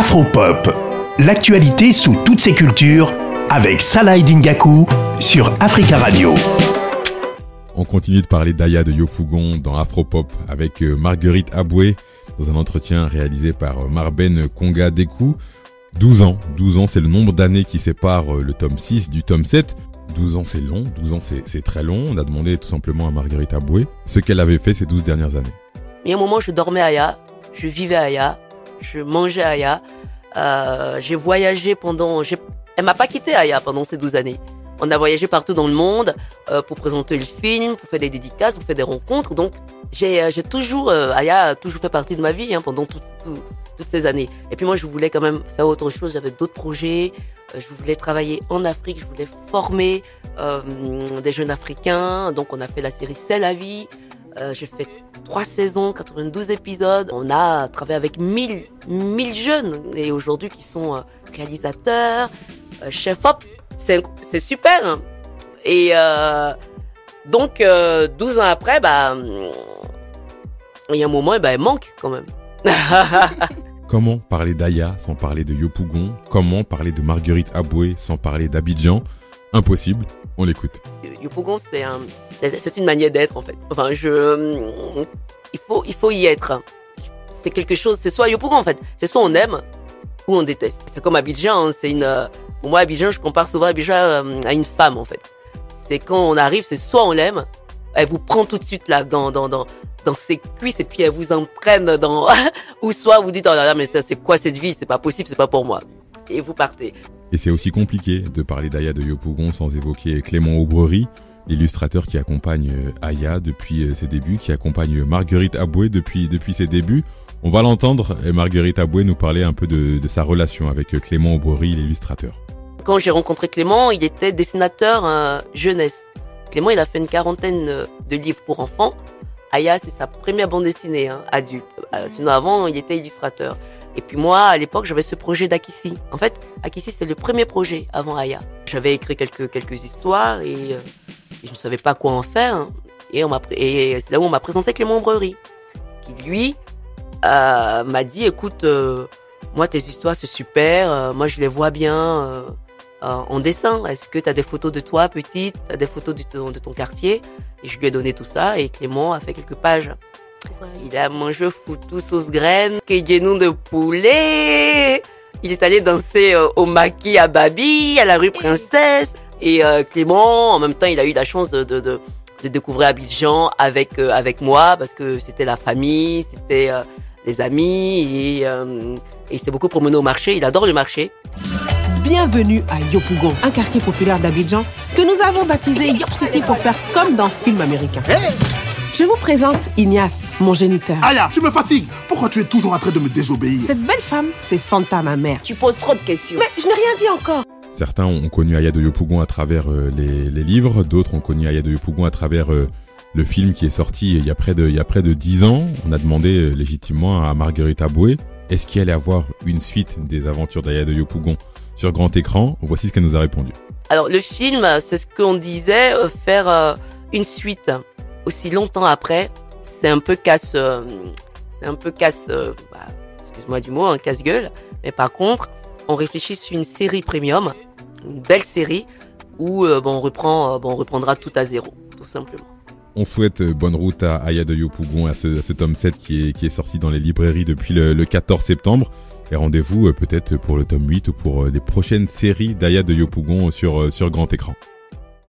Afropop, l'actualité sous toutes ses cultures avec Salah Dingaku sur Africa Radio. On continue de parler d'Aya de Yopougon dans Afropop avec euh, Marguerite Aboué dans un entretien réalisé par euh, Marben Konga Dekou. 12 ans, 12 ans c'est le nombre d'années qui sépare euh, le tome 6 du tome 7. 12 ans c'est long, 12 ans c'est très long. On a demandé tout simplement à Marguerite Aboué ce qu'elle avait fait ces 12 dernières années. Il y a un moment je dormais à Aya, je vivais à Aya, je mangeais à Aya, euh, j'ai voyagé pendant... Elle m'a pas quitté Aya pendant ces 12 années. On a voyagé partout dans le monde euh, pour présenter le film, pour faire des dédicaces, pour faire des rencontres. Donc, j'ai, euh, j'ai toujours, euh, Aya a toujours fait partie de ma vie hein, pendant toutes ces années. Et puis moi, je voulais quand même faire autre chose. J'avais d'autres projets. Euh, je voulais travailler en Afrique. Je voulais former euh, des jeunes Africains. Donc, on a fait la série C'est la vie. J'ai fait trois saisons, 92 épisodes. On a travaillé avec 1000, 1000 jeunes et aujourd'hui qui sont réalisateurs, chefs-op c'est super. Hein. Et euh, donc, 12 euh, ans après, bah, il y a un moment, bah, elle manque quand même. Comment parler d'Aya sans parler de Yopougon? Comment parler de Marguerite Aboué sans parler d'Abidjan? Impossible, on l'écoute. Yopougon, c'est un, c'est une manière d'être en fait. Enfin, je, il faut, il faut y être. C'est quelque chose, c'est soit Yopougon en fait, c'est soit on aime ou on déteste. C'est comme Abidjan, hein. c'est une, moi, Abidjan, je compare souvent Abidjan euh, à une femme, en fait. C'est quand on arrive, c'est soit on l'aime, elle vous prend tout de suite là dans dans dans dans ses cuisses et puis elle vous entraîne dans ou soit vous dites oh là là mais c'est quoi cette vie? C'est pas possible c'est pas pour moi et vous partez. Et c'est aussi compliqué de parler d'Aya de Yopougon sans évoquer Clément Aubrerie, l'illustrateur qui accompagne euh, Aya depuis euh, ses débuts, qui accompagne Marguerite Aboué depuis depuis ses débuts. On va l'entendre, Marguerite Aboué nous parler un peu de, de sa relation avec Clément Aubrerie, l'illustrateur. Quand j'ai rencontré Clément, il était dessinateur euh, jeunesse. Clément, il a fait une quarantaine euh, de livres pour enfants. Aya, c'est sa première bande dessinée, hein, adulte. Euh, sinon, avant, il était illustrateur. Et puis moi, à l'époque, j'avais ce projet d'Akissi. En fait, Akissi, c'est le premier projet avant Aya. J'avais écrit quelques, quelques histoires et, je ne savais pas quoi en faire. Hein. Et, on et c'est là où on m'a présenté Clément Breury, qui lui m'a dit, écoute, moi, tes histoires, c'est super. moi, je les vois bien euh, en dessin. Est-ce que tu as des photos de toi petite, tu as des photos de ton, de ton quartier? Et je lui ai donné tout ça et Clément a fait quelques pages. Il a mangé foutu sauce graine, nom de poulet. Il est allé danser euh, au maquis à Babi, à la rue Princesse. Et euh, Clément, en même temps, il a eu la chance de, de, de, de découvrir Abidjan avec, avec moi parce que c'était la famille, c'était les amis. Et, et il s'est beaucoup promené au marché. Il adore le marché. Bienvenue à Yopougon, un quartier populaire d'Abidjan que nous avons baptisé Yop City pour faire comme dans film américain. Je vous présente Ignace, mon géniteur. Aya, tu me fatigues. Pourquoi tu es toujours en train de me désobéir? Cette belle femme, c'est Fanta, ma mère. Tu poses trop de questions. Mais je n'ai rien dit encore. Certains ont connu Aya de Yopougon à travers euh, les, livres, d'autres ont connu Aya de Yopougon à travers euh, le film qui est sorti il y a près de, il y a près de 10 ans. On a demandé euh, légitimement à Marguerite Aboué est-ce qu'il allait avoir une suite des aventures d'Aya de Yopougon sur grand écran? Voici ce qu'elle nous a répondu. Alors le film, c'est ce qu'on disait, faire une suite aussi longtemps après, c'est un peu casse, c'est un peu casse, bah, excuse-moi du mot, un casse-gueule. Mais par contre, on réfléchit sur une série premium, une belle série où bon, on reprend, bon, on reprendra tout à zéro, tout simplement. On souhaite bonne route à Aya de Yopougon, à ce, tome 7 qui est, qui est sorti dans les librairies depuis le, le 14 septembre. Et rendez-vous euh, peut-être pour le tome 8 ou pour euh, les prochaines séries d'Aya de Yopougon sur, euh, sur grand écran.